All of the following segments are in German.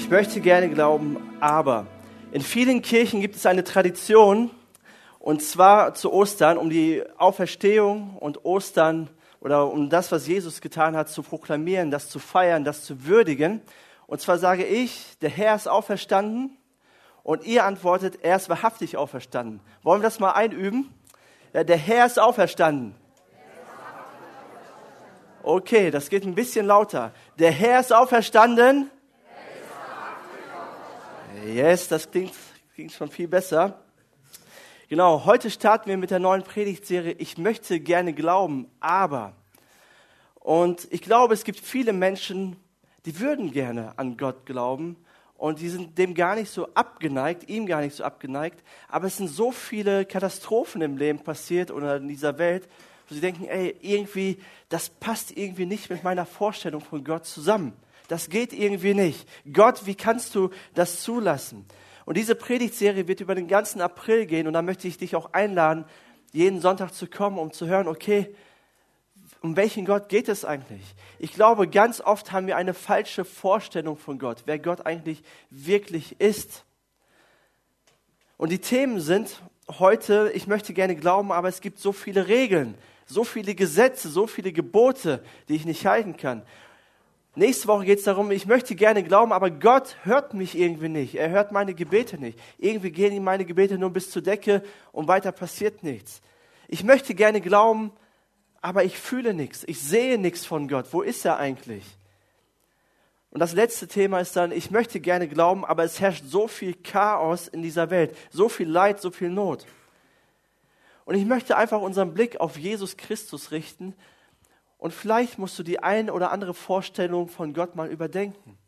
Ich möchte gerne glauben, aber in vielen Kirchen gibt es eine Tradition, und zwar zu Ostern, um die Auferstehung und Ostern oder um das, was Jesus getan hat, zu proklamieren, das zu feiern, das zu würdigen. Und zwar sage ich, der Herr ist auferstanden und ihr antwortet, er ist wahrhaftig auferstanden. Wollen wir das mal einüben? Ja, der Herr ist auferstanden. Okay, das geht ein bisschen lauter. Der Herr ist auferstanden. Yes, das klingt, klingt schon viel besser. Genau, heute starten wir mit der neuen Predigtserie Ich möchte gerne glauben, aber. Und ich glaube, es gibt viele Menschen, die würden gerne an Gott glauben und die sind dem gar nicht so abgeneigt, ihm gar nicht so abgeneigt. Aber es sind so viele Katastrophen im Leben passiert oder in dieser Welt, wo sie denken, ey, irgendwie, das passt irgendwie nicht mit meiner Vorstellung von Gott zusammen. Das geht irgendwie nicht. Gott, wie kannst du das zulassen? Und diese Predigtserie wird über den ganzen April gehen und da möchte ich dich auch einladen, jeden Sonntag zu kommen, um zu hören, okay, um welchen Gott geht es eigentlich? Ich glaube, ganz oft haben wir eine falsche Vorstellung von Gott, wer Gott eigentlich wirklich ist. Und die Themen sind heute, ich möchte gerne glauben, aber es gibt so viele Regeln, so viele Gesetze, so viele Gebote, die ich nicht halten kann. Nächste Woche geht es darum, ich möchte gerne glauben, aber Gott hört mich irgendwie nicht. Er hört meine Gebete nicht. Irgendwie gehen meine Gebete nur bis zur Decke und weiter passiert nichts. Ich möchte gerne glauben, aber ich fühle nichts. Ich sehe nichts von Gott. Wo ist er eigentlich? Und das letzte Thema ist dann, ich möchte gerne glauben, aber es herrscht so viel Chaos in dieser Welt, so viel Leid, so viel Not. Und ich möchte einfach unseren Blick auf Jesus Christus richten und vielleicht musst du die ein oder andere Vorstellung von Gott mal überdenken,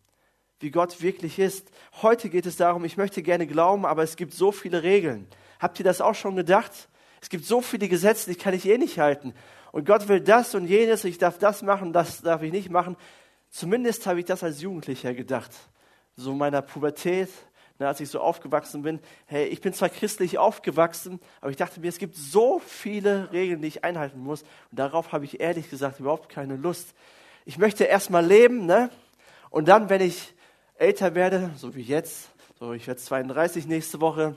wie Gott wirklich ist. Heute geht es darum, ich möchte gerne glauben, aber es gibt so viele Regeln. Habt ihr das auch schon gedacht? Es gibt so viele Gesetze, die kann ich eh nicht halten. Und Gott will das und jenes, ich darf das machen, das darf ich nicht machen. Zumindest habe ich das als Jugendlicher gedacht. So in meiner Pubertät, ne, als ich so aufgewachsen bin. Hey, ich bin zwar christlich aufgewachsen, aber ich dachte mir, es gibt so viele Regeln, die ich einhalten muss. Und darauf habe ich ehrlich gesagt überhaupt keine Lust. Ich möchte erstmal leben, ne? Und dann, wenn ich älter werde, so wie jetzt, so ich werde 32 nächste Woche,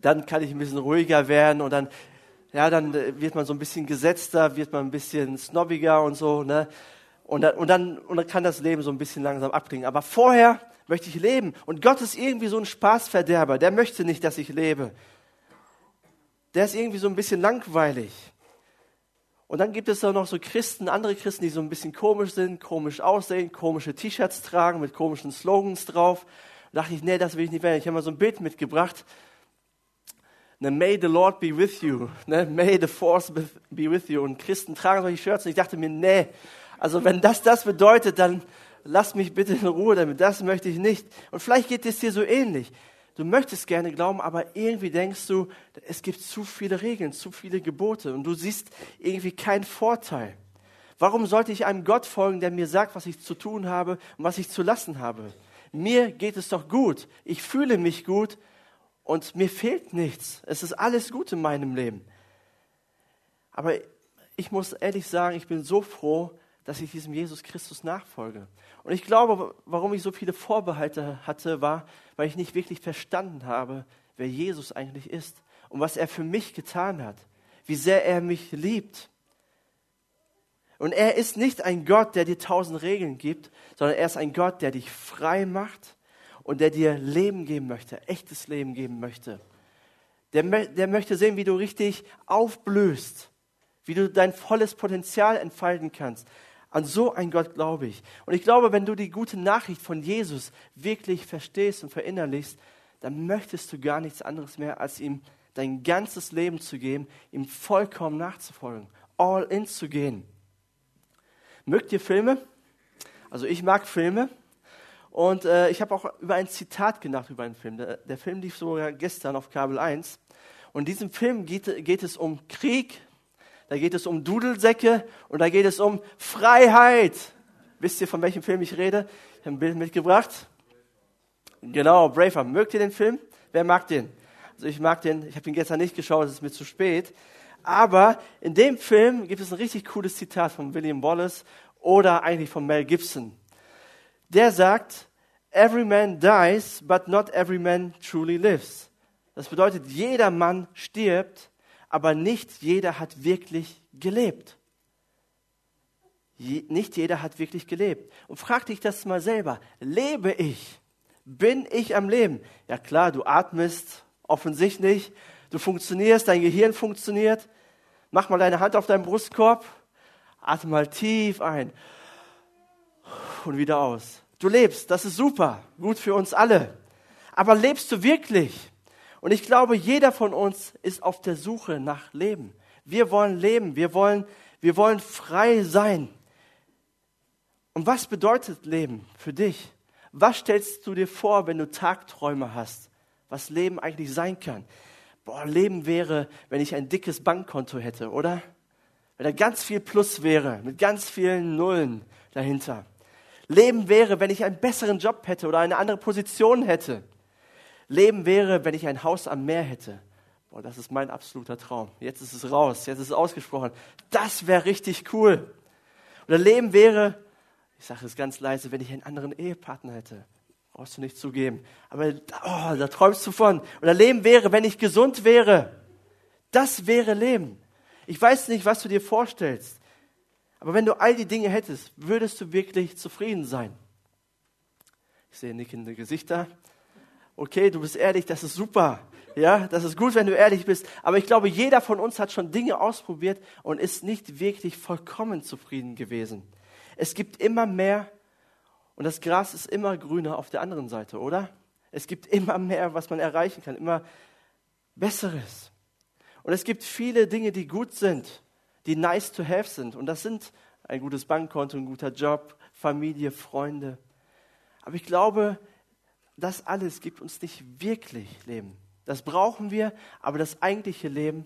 dann kann ich ein bisschen ruhiger werden und dann, ja, dann wird man so ein bisschen gesetzter, wird man ein bisschen snobbiger und so, ne? Und dann, und dann, und dann kann das Leben so ein bisschen langsam abklingen. Aber vorher möchte ich leben. Und Gott ist irgendwie so ein Spaßverderber. Der möchte nicht, dass ich lebe. Der ist irgendwie so ein bisschen langweilig. Und dann gibt es auch noch so Christen, andere Christen, die so ein bisschen komisch sind, komisch aussehen, komische T-Shirts tragen mit komischen Slogans drauf. Da dachte ich, nee, das will ich nicht werden. Ich habe mal so ein Bild mitgebracht. Ne, May the Lord be with you. Ne, May the Force be with you. Und Christen tragen solche Shirts. Und ich dachte mir, nee, also wenn das das bedeutet, dann, lass mich bitte in Ruhe damit, das möchte ich nicht. Und vielleicht geht es dir so ähnlich. Du möchtest gerne glauben, aber irgendwie denkst du, es gibt zu viele Regeln, zu viele Gebote und du siehst irgendwie keinen Vorteil. Warum sollte ich einem Gott folgen, der mir sagt, was ich zu tun habe und was ich zu lassen habe? Mir geht es doch gut. Ich fühle mich gut und mir fehlt nichts. Es ist alles gut in meinem Leben. Aber ich muss ehrlich sagen, ich bin so froh, dass ich diesem Jesus Christus nachfolge. Und ich glaube, warum ich so viele Vorbehalte hatte, war, weil ich nicht wirklich verstanden habe, wer Jesus eigentlich ist und was er für mich getan hat, wie sehr er mich liebt. Und er ist nicht ein Gott, der dir tausend Regeln gibt, sondern er ist ein Gott, der dich frei macht und der dir Leben geben möchte, echtes Leben geben möchte. Der, der möchte sehen, wie du richtig aufblühst, wie du dein volles Potenzial entfalten kannst, an so einen Gott glaube ich. Und ich glaube, wenn du die gute Nachricht von Jesus wirklich verstehst und verinnerlichst, dann möchtest du gar nichts anderes mehr, als ihm dein ganzes Leben zu geben, ihm vollkommen nachzufolgen, all in zu gehen. Mögt ihr Filme? Also ich mag Filme. Und äh, ich habe auch über ein Zitat gedacht über einen Film. Der, der, Film lief sogar gestern auf Kabel 1. Und in diesem Film geht, geht es um Krieg, da geht es um Dudelsäcke und da geht es um Freiheit. Wisst ihr, von welchem Film ich rede? Ich habe ein Bild mitgebracht. Genau, Braveheart. Mögt ihr den Film? Wer mag den? Also ich mag den, ich habe ihn gestern nicht geschaut, es ist mir zu spät. Aber in dem Film gibt es ein richtig cooles Zitat von William Wallace oder eigentlich von Mel Gibson. Der sagt, every man dies, but not every man truly lives. Das bedeutet, jeder Mann stirbt, aber nicht jeder hat wirklich gelebt. Nicht jeder hat wirklich gelebt. Und frag dich das mal selber. Lebe ich? Bin ich am Leben? Ja klar, du atmest offensichtlich, du funktionierst, dein Gehirn funktioniert. Mach mal deine Hand auf deinen Brustkorb, atme mal tief ein und wieder aus. Du lebst, das ist super, gut für uns alle. Aber lebst du wirklich? Und ich glaube, jeder von uns ist auf der Suche nach Leben. Wir wollen leben, wir wollen, wir wollen frei sein. Und was bedeutet Leben für dich? Was stellst du dir vor, wenn du Tagträume hast? Was Leben eigentlich sein kann? Boah, Leben wäre, wenn ich ein dickes Bankkonto hätte, oder? Wenn da ganz viel Plus wäre, mit ganz vielen Nullen dahinter. Leben wäre, wenn ich einen besseren Job hätte oder eine andere Position hätte. Leben wäre, wenn ich ein Haus am Meer hätte. Boah, das ist mein absoluter Traum. Jetzt ist es raus, jetzt ist es ausgesprochen. Das wäre richtig cool. Oder Leben wäre, ich sage es ganz leise, wenn ich einen anderen Ehepartner hätte. Brauchst du nicht zugeben. Aber oh, da träumst du von. Oder Leben wäre, wenn ich gesund wäre. Das wäre Leben. Ich weiß nicht, was du dir vorstellst. Aber wenn du all die Dinge hättest, würdest du wirklich zufrieden sein? Ich sehe nickende Gesichter. Okay, du bist ehrlich, das ist super. Ja, das ist gut, wenn du ehrlich bist. Aber ich glaube, jeder von uns hat schon Dinge ausprobiert und ist nicht wirklich vollkommen zufrieden gewesen. Es gibt immer mehr und das Gras ist immer grüner auf der anderen Seite, oder? Es gibt immer mehr, was man erreichen kann, immer Besseres. Und es gibt viele Dinge, die gut sind die nice to have sind. Und das sind ein gutes Bankkonto, ein guter Job, Familie, Freunde. Aber ich glaube, das alles gibt uns nicht wirklich Leben. Das brauchen wir, aber das eigentliche Leben,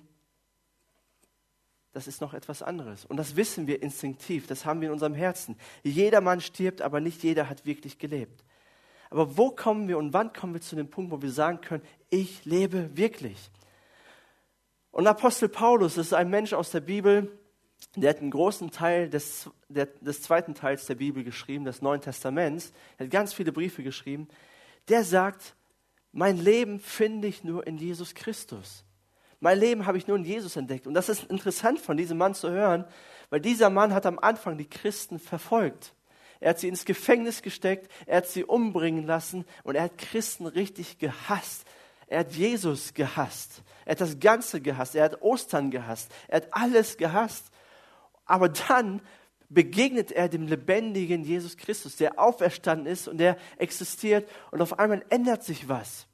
das ist noch etwas anderes. Und das wissen wir instinktiv, das haben wir in unserem Herzen. Jeder Mann stirbt, aber nicht jeder hat wirklich gelebt. Aber wo kommen wir und wann kommen wir zu dem Punkt, wo wir sagen können, ich lebe wirklich? Und Apostel Paulus ist ein Mensch aus der Bibel, der hat einen großen Teil des, der, des zweiten Teils der Bibel geschrieben, des Neuen Testaments. Er hat ganz viele Briefe geschrieben. Der sagt, mein Leben finde ich nur in Jesus Christus. Mein Leben habe ich nur in Jesus entdeckt. Und das ist interessant von diesem Mann zu hören, weil dieser Mann hat am Anfang die Christen verfolgt. Er hat sie ins Gefängnis gesteckt, er hat sie umbringen lassen und er hat Christen richtig gehasst. Er hat Jesus gehasst. Er hat das Ganze gehasst. Er hat Ostern gehasst. Er hat alles gehasst. Aber dann begegnet er dem lebendigen Jesus Christus, der auferstanden ist und der existiert. Und auf einmal ändert sich was.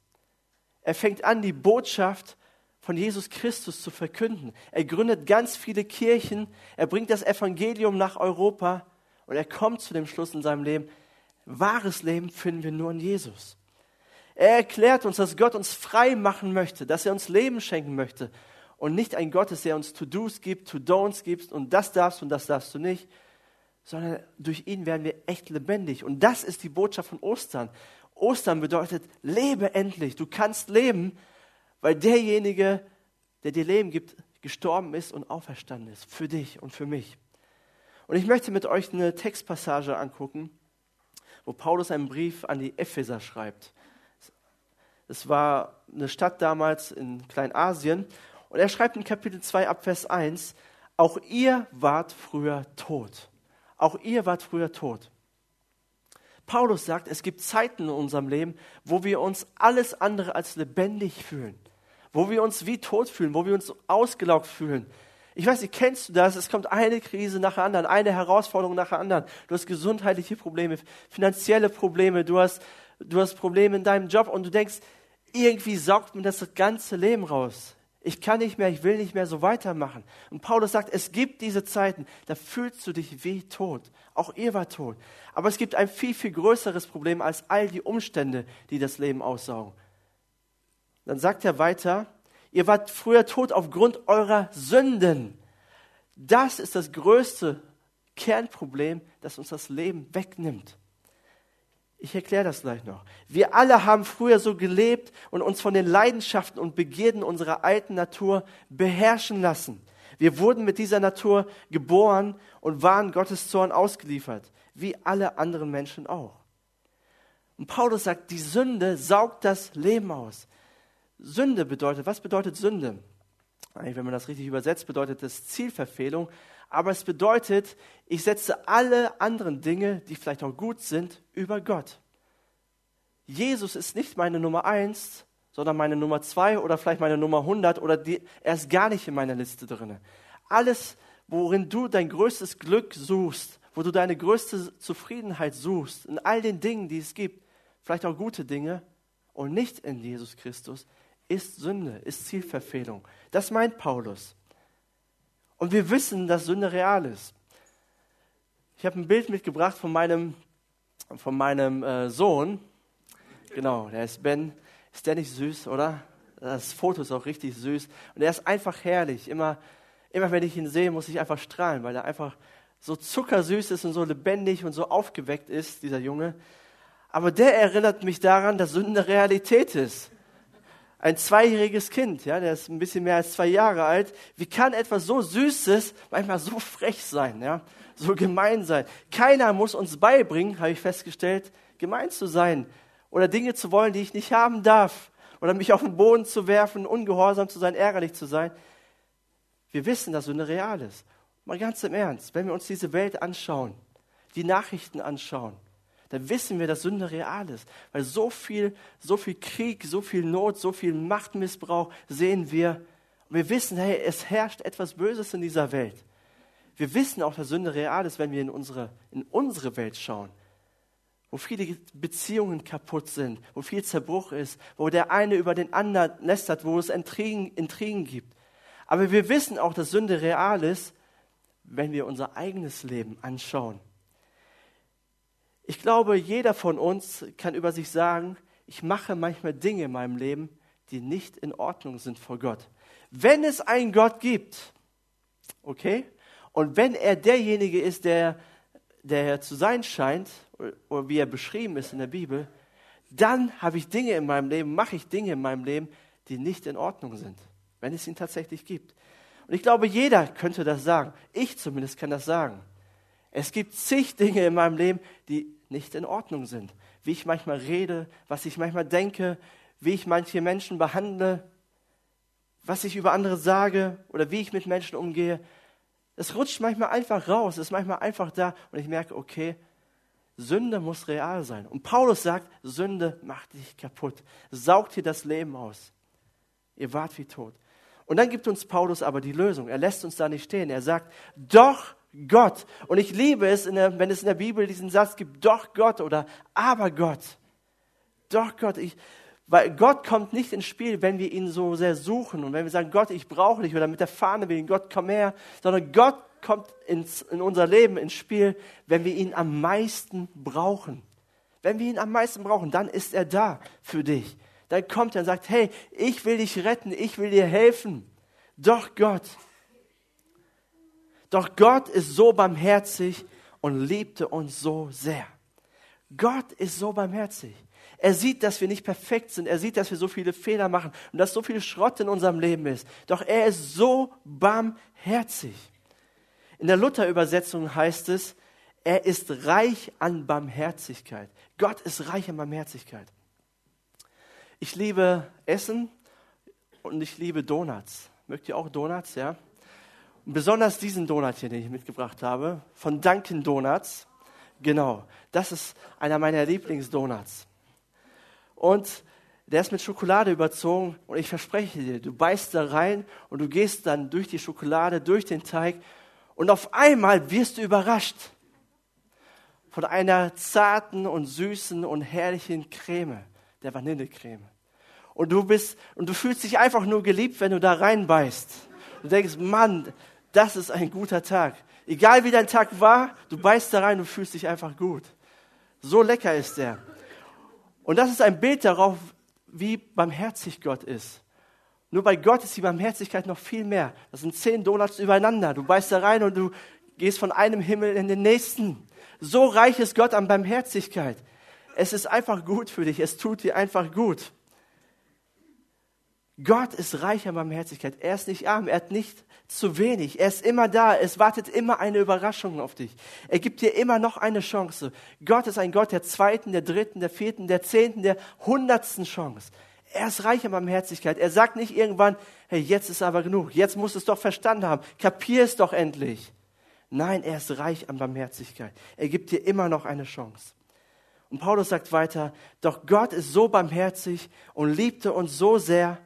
Er fängt an, die Botschaft von Jesus Christus zu verkünden. Er gründet ganz viele Kirchen. Er bringt das Evangelium nach Europa. Und er kommt zu dem Schluss in seinem Leben, wahres Leben finden wir nur in Jesus. Er erklärt uns, dass Gott uns frei machen möchte, dass er uns Leben schenken möchte und nicht ein Gott ist, der uns To-Dos gibt, To-Don'ts gibt und das darfst und das darfst du nicht, sondern durch ihn werden wir echt lebendig. Und das ist die Botschaft von Ostern. Ostern bedeutet, lebe endlich. Du kannst leben, weil derjenige, der dir Leben gibt, gestorben ist und auferstanden ist. Für dich und für mich. Und ich möchte mit euch eine Textpassage angucken, wo Paulus einen Brief an die Epheser schreibt. Es war eine Stadt damals in Kleinasien. Und er schreibt in Kapitel 2 ab Vers 1, auch ihr wart früher tot. Auch ihr wart früher tot. Paulus sagt, es gibt Zeiten in unserem Leben, wo wir uns alles andere als lebendig fühlen, wo wir uns wie tot fühlen, wo wir uns ausgelaugt fühlen. Ich weiß nicht, kennst du das? Es kommt eine Krise nach der anderen, eine Herausforderung nach der anderen. Du hast gesundheitliche Probleme, finanzielle Probleme, du hast, du hast Probleme in deinem Job und du denkst, irgendwie saugt mir das ganze Leben raus. Ich kann nicht mehr, ich will nicht mehr so weitermachen. Und Paulus sagt, es gibt diese Zeiten, da fühlst du dich wie tot. Auch ihr war tot. Aber es gibt ein viel, viel größeres Problem als all die Umstände, die das Leben aussaugen. Dann sagt er weiter, ihr wart früher tot aufgrund eurer Sünden. Das ist das größte Kernproblem, das uns das Leben wegnimmt. Ich erkläre das gleich noch. Wir alle haben früher so gelebt und uns von den Leidenschaften und Begierden unserer alten Natur beherrschen lassen. Wir wurden mit dieser Natur geboren und waren Gottes Zorn ausgeliefert, wie alle anderen Menschen auch. Und Paulus sagt, die Sünde saugt das Leben aus. Sünde bedeutet, was bedeutet Sünde? Eigentlich, wenn man das richtig übersetzt, bedeutet das Zielverfehlung. Aber es bedeutet, ich setze alle anderen Dinge, die vielleicht auch gut sind, über Gott. Jesus ist nicht meine Nummer eins, sondern meine Nummer zwei oder vielleicht meine Nummer 100 oder die, er ist gar nicht in meiner Liste drin. Alles, worin du dein größtes Glück suchst, wo du deine größte Zufriedenheit suchst, in all den Dingen, die es gibt, vielleicht auch gute Dinge und nicht in Jesus Christus, ist Sünde, ist Zielverfehlung. Das meint Paulus. Und wir wissen, dass Sünde real ist. Ich habe ein Bild mitgebracht von meinem, von meinem äh, Sohn. Genau, der ist Ben. Ist der nicht süß, oder? Das Foto ist auch richtig süß. Und er ist einfach herrlich. Immer, immer wenn ich ihn sehe, muss ich einfach strahlen, weil er einfach so zuckersüß ist und so lebendig und so aufgeweckt ist, dieser Junge. Aber der erinnert mich daran, dass Sünde Realität ist. Ein zweijähriges Kind, ja, der ist ein bisschen mehr als zwei Jahre alt. Wie kann etwas so Süßes manchmal so frech sein, ja, so gemein sein? Keiner muss uns beibringen, habe ich festgestellt, gemein zu sein oder Dinge zu wollen, die ich nicht haben darf oder mich auf den Boden zu werfen, ungehorsam zu sein, ärgerlich zu sein. Wir wissen, dass Sünde real ist. Mal ganz im Ernst, wenn wir uns diese Welt anschauen, die Nachrichten anschauen, dann wissen wir, dass Sünde real ist. Weil so viel, so viel Krieg, so viel Not, so viel Machtmissbrauch sehen wir. Und wir wissen, hey, es herrscht etwas Böses in dieser Welt. Wir wissen auch, dass Sünde real ist, wenn wir in unsere, in unsere Welt schauen. Wo viele Beziehungen kaputt sind, wo viel Zerbruch ist, wo der eine über den anderen lästert, wo es Intrigen, Intrigen gibt. Aber wir wissen auch, dass Sünde real ist, wenn wir unser eigenes Leben anschauen. Ich glaube, jeder von uns kann über sich sagen, ich mache manchmal Dinge in meinem Leben, die nicht in Ordnung sind vor Gott. Wenn es einen Gott gibt, okay, und wenn er derjenige ist, der, der zu sein scheint, oder wie er beschrieben ist in der Bibel, dann habe ich Dinge in meinem Leben, mache ich Dinge in meinem Leben, die nicht in Ordnung sind, wenn es ihn tatsächlich gibt. Und ich glaube, jeder könnte das sagen. Ich zumindest kann das sagen. Es gibt zig Dinge in meinem Leben, die nicht in Ordnung sind. Wie ich manchmal rede, was ich manchmal denke, wie ich manche Menschen behandle, was ich über andere sage oder wie ich mit Menschen umgehe. Es rutscht manchmal einfach raus, ist manchmal einfach da und ich merke, okay, Sünde muss real sein. Und Paulus sagt, Sünde macht dich kaputt, saugt dir das Leben aus. Ihr wart wie tot. Und dann gibt uns Paulus aber die Lösung. Er lässt uns da nicht stehen. Er sagt, doch Gott. Und ich liebe es, der, wenn es in der Bibel diesen Satz gibt, doch Gott oder aber Gott. Doch Gott. Ich, weil Gott kommt nicht ins Spiel, wenn wir ihn so sehr suchen und wenn wir sagen, Gott, ich brauche dich oder mit der Fahne will Gott, komm her, sondern Gott kommt ins, in unser Leben ins Spiel, wenn wir ihn am meisten brauchen. Wenn wir ihn am meisten brauchen, dann ist er da für dich. Dann kommt er und sagt, hey, ich will dich retten, ich will dir helfen. Doch Gott. Doch Gott ist so barmherzig und liebte uns so sehr. Gott ist so barmherzig. Er sieht, dass wir nicht perfekt sind. Er sieht, dass wir so viele Fehler machen und dass so viel Schrott in unserem Leben ist. Doch er ist so barmherzig. In der Luther-Übersetzung heißt es, er ist reich an Barmherzigkeit. Gott ist reich an Barmherzigkeit. Ich liebe Essen und ich liebe Donuts. Mögt ihr auch Donuts, ja? Besonders diesen Donut hier, den ich mitgebracht habe, von Dunkin Donuts. Genau, das ist einer meiner Lieblingsdonuts. Und der ist mit Schokolade überzogen und ich verspreche dir, du beißt da rein und du gehst dann durch die Schokolade, durch den Teig und auf einmal wirst du überrascht von einer zarten und süßen und herrlichen Creme, der Vanillecreme. Und du bist, und du fühlst dich einfach nur geliebt, wenn du da reinbeißt. Du denkst, Mann, das ist ein guter Tag. Egal wie dein Tag war, du beißt da rein und fühlst dich einfach gut. So lecker ist der. Und das ist ein Bild darauf, wie barmherzig Gott ist. Nur bei Gott ist die Barmherzigkeit noch viel mehr. Das sind zehn Donuts übereinander. Du beißt da rein und du gehst von einem Himmel in den nächsten. So reich ist Gott an Barmherzigkeit. Es ist einfach gut für dich. Es tut dir einfach gut. Gott ist reich an Barmherzigkeit. Er ist nicht arm, er hat nicht zu wenig. Er ist immer da. Es wartet immer eine Überraschung auf dich. Er gibt dir immer noch eine Chance. Gott ist ein Gott der zweiten, der dritten, der vierten, der zehnten, der hundertsten Chance. Er ist reich an Barmherzigkeit. Er sagt nicht irgendwann, hey, jetzt ist aber genug. Jetzt musst du es doch verstanden haben. Kapier es doch endlich. Nein, er ist reich an Barmherzigkeit. Er gibt dir immer noch eine Chance. Und Paulus sagt weiter, doch Gott ist so barmherzig und liebte uns so sehr,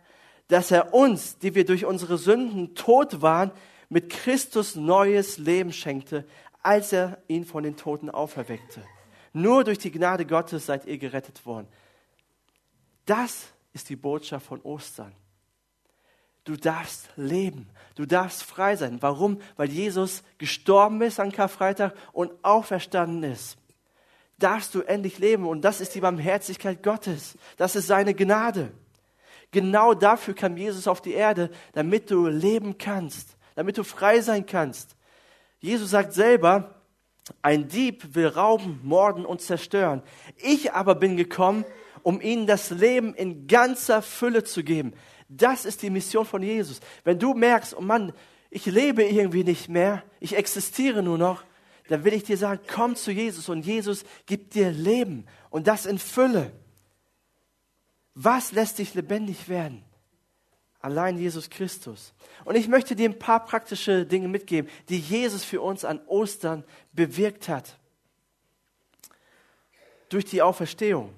dass er uns, die wir durch unsere Sünden tot waren, mit Christus neues Leben schenkte, als er ihn von den Toten auferweckte. Nur durch die Gnade Gottes seid ihr gerettet worden. Das ist die Botschaft von Ostern. Du darfst leben, du darfst frei sein. Warum? Weil Jesus gestorben ist an Karfreitag und auferstanden ist. Darfst du endlich leben und das ist die Barmherzigkeit Gottes. Das ist seine Gnade. Genau dafür kam Jesus auf die Erde, damit du leben kannst, damit du frei sein kannst. Jesus sagt selber, ein Dieb will rauben, morden und zerstören. Ich aber bin gekommen, um ihnen das Leben in ganzer Fülle zu geben. Das ist die Mission von Jesus. Wenn du merkst, oh Mann, ich lebe irgendwie nicht mehr, ich existiere nur noch, dann will ich dir sagen, komm zu Jesus und Jesus gibt dir Leben und das in Fülle. Was lässt dich lebendig werden? Allein Jesus Christus. Und ich möchte dir ein paar praktische Dinge mitgeben, die Jesus für uns an Ostern bewirkt hat. Durch die Auferstehung.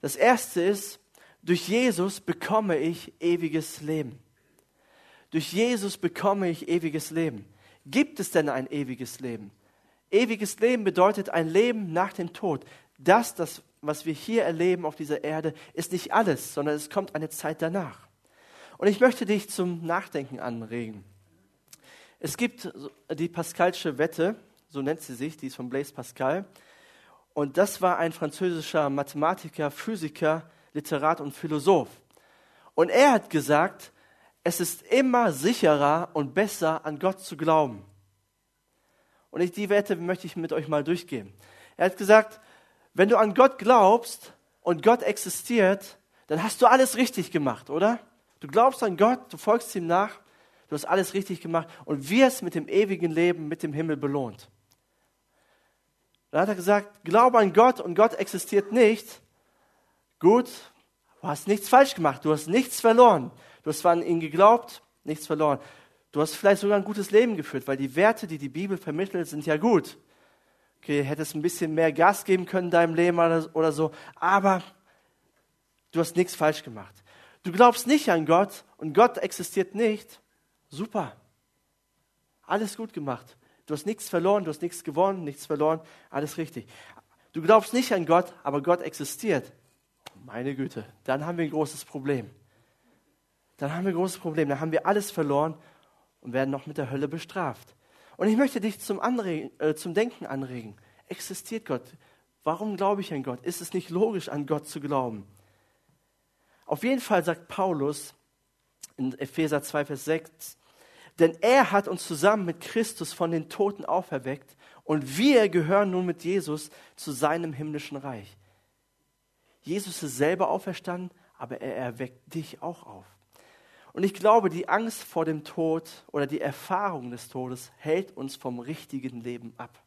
Das erste ist, durch Jesus bekomme ich ewiges Leben. Durch Jesus bekomme ich ewiges Leben. Gibt es denn ein ewiges Leben? Ewiges Leben bedeutet ein Leben nach dem Tod. Das, das was wir hier erleben auf dieser Erde, ist nicht alles, sondern es kommt eine Zeit danach. Und ich möchte dich zum Nachdenken anregen. Es gibt die Pascalsche Wette, so nennt sie sich, die ist von Blaise Pascal. Und das war ein französischer Mathematiker, Physiker, Literat und Philosoph. Und er hat gesagt, es ist immer sicherer und besser, an Gott zu glauben. Und ich, die Wette möchte ich mit euch mal durchgehen. Er hat gesagt, wenn du an Gott glaubst und Gott existiert, dann hast du alles richtig gemacht, oder? Du glaubst an Gott, du folgst ihm nach, du hast alles richtig gemacht und wirst mit dem ewigen Leben, mit dem Himmel belohnt. Dann hat er gesagt, glaube an Gott und Gott existiert nicht. Gut, du hast nichts falsch gemacht, du hast nichts verloren. Du hast zwar an ihn geglaubt, nichts verloren. Du hast vielleicht sogar ein gutes Leben geführt, weil die Werte, die die Bibel vermittelt, sind ja gut okay, hättest ein bisschen mehr Gas geben können in deinem Leben oder so, aber du hast nichts falsch gemacht. Du glaubst nicht an Gott und Gott existiert nicht. Super. Alles gut gemacht. Du hast nichts verloren, du hast nichts gewonnen, nichts verloren, alles richtig. Du glaubst nicht an Gott, aber Gott existiert. Meine Güte, dann haben wir ein großes Problem. Dann haben wir ein großes Problem. Dann haben wir alles verloren und werden noch mit der Hölle bestraft. Und ich möchte dich zum, Anregen, äh, zum Denken anregen. Existiert Gott? Warum glaube ich an Gott? Ist es nicht logisch, an Gott zu glauben? Auf jeden Fall sagt Paulus in Epheser 2, Vers 6, denn er hat uns zusammen mit Christus von den Toten auferweckt und wir gehören nun mit Jesus zu seinem himmlischen Reich. Jesus ist selber auferstanden, aber er erweckt dich auch auf. Und ich glaube, die Angst vor dem Tod oder die Erfahrung des Todes hält uns vom richtigen Leben ab.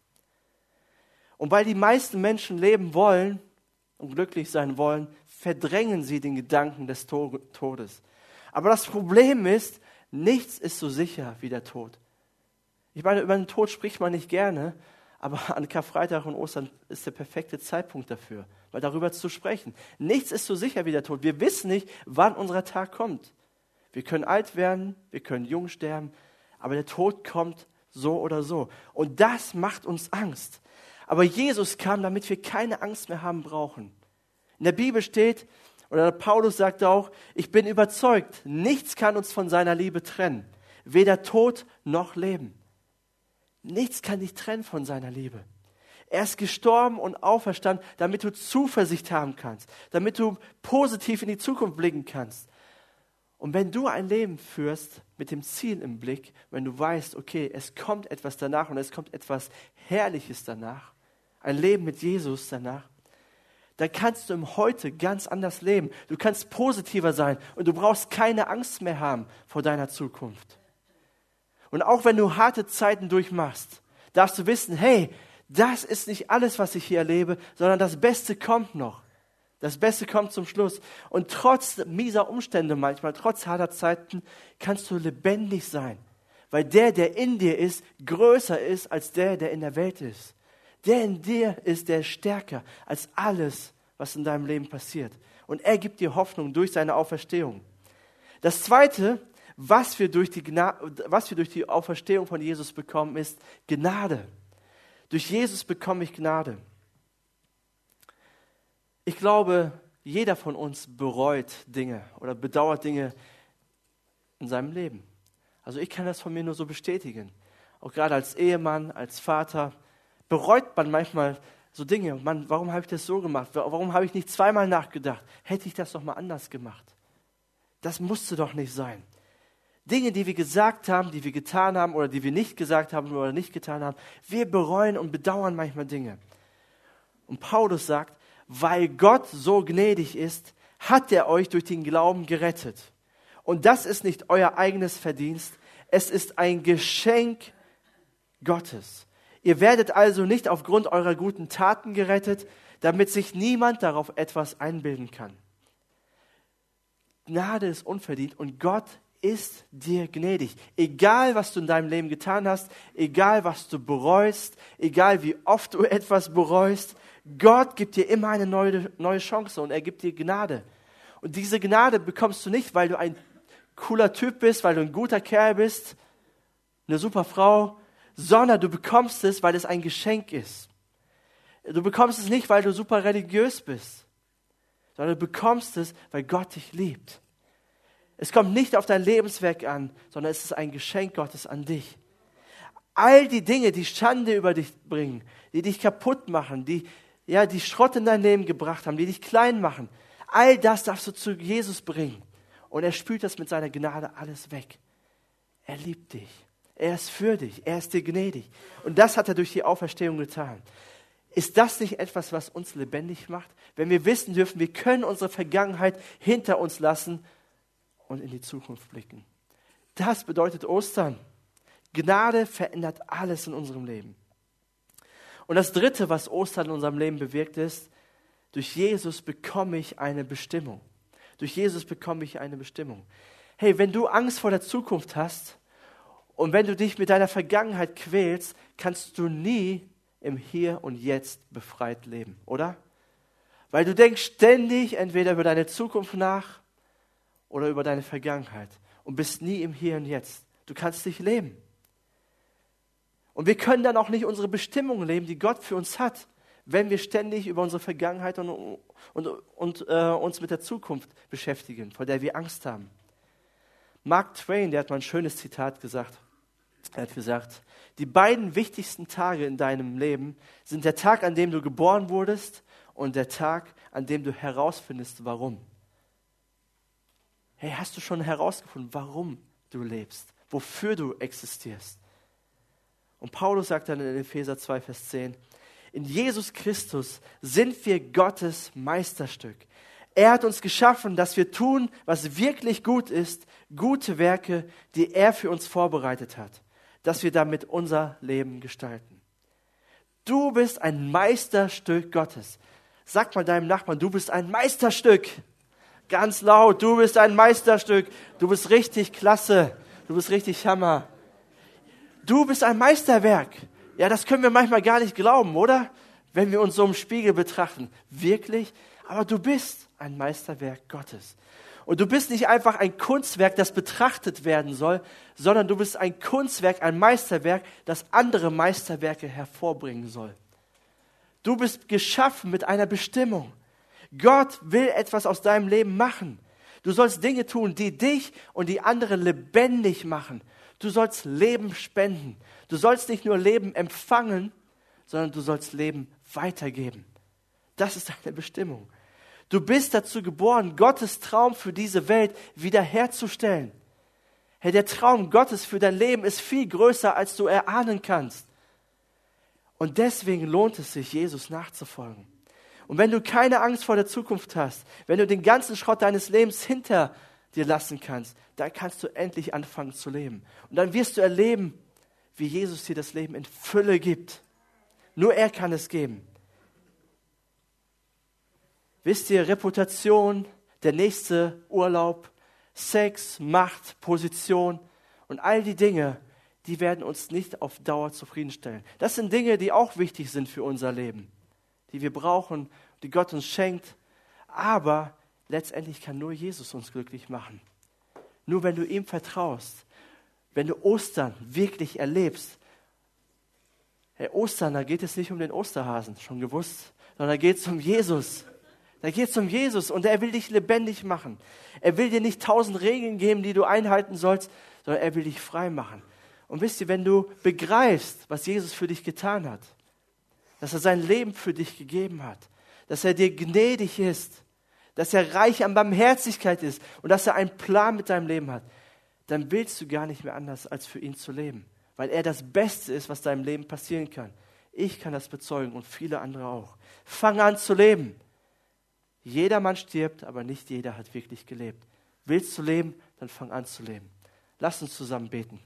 Und weil die meisten Menschen leben wollen und glücklich sein wollen, verdrängen sie den Gedanken des Todes. Aber das Problem ist, nichts ist so sicher wie der Tod. Ich meine, über den Tod spricht man nicht gerne, aber an Karfreitag und Ostern ist der perfekte Zeitpunkt dafür, weil darüber zu sprechen. Nichts ist so sicher wie der Tod. Wir wissen nicht, wann unser Tag kommt. Wir können alt werden, wir können jung sterben, aber der Tod kommt so oder so. Und das macht uns Angst. Aber Jesus kam, damit wir keine Angst mehr haben brauchen. In der Bibel steht, oder Paulus sagt auch, ich bin überzeugt, nichts kann uns von seiner Liebe trennen. Weder Tod noch Leben. Nichts kann dich trennen von seiner Liebe. Er ist gestorben und auferstanden, damit du Zuversicht haben kannst, damit du positiv in die Zukunft blicken kannst, und wenn du ein Leben führst mit dem Ziel im Blick, wenn du weißt, okay, es kommt etwas danach und es kommt etwas Herrliches danach, ein Leben mit Jesus danach, dann kannst du im Heute ganz anders leben. Du kannst positiver sein und du brauchst keine Angst mehr haben vor deiner Zukunft. Und auch wenn du harte Zeiten durchmachst, darfst du wissen, hey, das ist nicht alles, was ich hier erlebe, sondern das Beste kommt noch. Das Beste kommt zum Schluss. Und trotz mieser Umstände manchmal, trotz harter Zeiten, kannst du lebendig sein. Weil der, der in dir ist, größer ist als der, der in der Welt ist. Der in dir ist, der ist stärker als alles, was in deinem Leben passiert. Und er gibt dir Hoffnung durch seine Auferstehung. Das Zweite, was wir durch die, was wir durch die Auferstehung von Jesus bekommen, ist Gnade. Durch Jesus bekomme ich Gnade. Ich glaube, jeder von uns bereut Dinge oder bedauert Dinge in seinem Leben. Also ich kann das von mir nur so bestätigen. Auch gerade als Ehemann, als Vater bereut man manchmal so Dinge. Mann, warum habe ich das so gemacht? Warum habe ich nicht zweimal nachgedacht? Hätte ich das doch mal anders gemacht? Das musste doch nicht sein. Dinge, die wir gesagt haben, die wir getan haben oder die wir nicht gesagt haben oder nicht getan haben. Wir bereuen und bedauern manchmal Dinge. Und Paulus sagt, weil Gott so gnädig ist, hat er euch durch den Glauben gerettet. Und das ist nicht euer eigenes Verdienst, es ist ein Geschenk Gottes. Ihr werdet also nicht aufgrund eurer guten Taten gerettet, damit sich niemand darauf etwas einbilden kann. Gnade ist unverdient und Gott ist dir gnädig. Egal, was du in deinem Leben getan hast, egal, was du bereust, egal, wie oft du etwas bereust, Gott gibt dir immer eine neue, neue Chance und er gibt dir Gnade. Und diese Gnade bekommst du nicht, weil du ein cooler Typ bist, weil du ein guter Kerl bist, eine super Frau, sondern du bekommst es, weil es ein Geschenk ist. Du bekommst es nicht, weil du super religiös bist, sondern du bekommst es, weil Gott dich liebt. Es kommt nicht auf dein Lebenswerk an, sondern es ist ein Geschenk Gottes an dich. All die Dinge, die Schande über dich bringen, die dich kaputt machen, die, ja, die Schrott in dein Leben gebracht haben, die dich klein machen, all das darfst du zu Jesus bringen. Und er spült das mit seiner Gnade alles weg. Er liebt dich. Er ist für dich. Er ist dir gnädig. Und das hat er durch die Auferstehung getan. Ist das nicht etwas, was uns lebendig macht? Wenn wir wissen dürfen, wir können unsere Vergangenheit hinter uns lassen und in die Zukunft blicken. Das bedeutet Ostern. Gnade verändert alles in unserem Leben. Und das Dritte, was Ostern in unserem Leben bewirkt, ist, durch Jesus bekomme ich eine Bestimmung. Durch Jesus bekomme ich eine Bestimmung. Hey, wenn du Angst vor der Zukunft hast und wenn du dich mit deiner Vergangenheit quälst, kannst du nie im Hier und Jetzt befreit leben, oder? Weil du denkst ständig entweder über deine Zukunft nach oder über deine Vergangenheit und bist nie im Hier und Jetzt. Du kannst nicht leben. Und wir können dann auch nicht unsere Bestimmung leben, die Gott für uns hat, wenn wir ständig über unsere Vergangenheit und, und, und äh, uns mit der Zukunft beschäftigen, vor der wir Angst haben. Mark Twain, der hat mal ein schönes Zitat gesagt. Er hat gesagt, die beiden wichtigsten Tage in deinem Leben sind der Tag, an dem du geboren wurdest und der Tag, an dem du herausfindest, warum. Hey, hast du schon herausgefunden, warum du lebst, wofür du existierst? Und Paulus sagt dann in Epheser 2, Vers 10, in Jesus Christus sind wir Gottes Meisterstück. Er hat uns geschaffen, dass wir tun, was wirklich gut ist, gute Werke, die er für uns vorbereitet hat, dass wir damit unser Leben gestalten. Du bist ein Meisterstück Gottes. Sag mal deinem Nachbarn, du bist ein Meisterstück. Ganz laut, du bist ein Meisterstück. Du bist richtig klasse. Du bist richtig Hammer. Du bist ein Meisterwerk. Ja, das können wir manchmal gar nicht glauben, oder? Wenn wir uns so im Spiegel betrachten. Wirklich? Aber du bist ein Meisterwerk Gottes. Und du bist nicht einfach ein Kunstwerk, das betrachtet werden soll, sondern du bist ein Kunstwerk, ein Meisterwerk, das andere Meisterwerke hervorbringen soll. Du bist geschaffen mit einer Bestimmung. Gott will etwas aus deinem Leben machen. Du sollst Dinge tun, die dich und die anderen lebendig machen. Du sollst Leben spenden. Du sollst nicht nur Leben empfangen, sondern du sollst Leben weitergeben. Das ist deine Bestimmung. Du bist dazu geboren, Gottes Traum für diese Welt wiederherzustellen. Herr, der Traum Gottes für dein Leben ist viel größer, als du erahnen kannst. Und deswegen lohnt es sich, Jesus nachzufolgen. Und wenn du keine Angst vor der Zukunft hast, wenn du den ganzen Schrott deines Lebens hinter dir lassen kannst, dann kannst du endlich anfangen zu leben. Und dann wirst du erleben, wie Jesus dir das Leben in Fülle gibt. Nur er kann es geben. Wisst ihr, Reputation, der nächste Urlaub, Sex, Macht, Position und all die Dinge, die werden uns nicht auf Dauer zufriedenstellen. Das sind Dinge, die auch wichtig sind für unser Leben, die wir brauchen, die Gott uns schenkt. Aber letztendlich kann nur Jesus uns glücklich machen. Nur wenn du ihm vertraust, wenn du Ostern wirklich erlebst. Hey, Ostern, da geht es nicht um den Osterhasen, schon gewusst, sondern da geht es um Jesus. Da geht es um Jesus und er will dich lebendig machen. Er will dir nicht tausend Regeln geben, die du einhalten sollst, sondern er will dich frei machen. Und wisst ihr, wenn du begreifst, was Jesus für dich getan hat, dass er sein Leben für dich gegeben hat, dass er dir gnädig ist, dass er reich an Barmherzigkeit ist und dass er einen Plan mit deinem Leben hat, dann willst du gar nicht mehr anders, als für ihn zu leben, weil er das Beste ist, was deinem Leben passieren kann. Ich kann das bezeugen und viele andere auch. Fang an zu leben. Jeder Mann stirbt, aber nicht jeder hat wirklich gelebt. Willst du leben, dann fang an zu leben. Lass uns zusammen beten.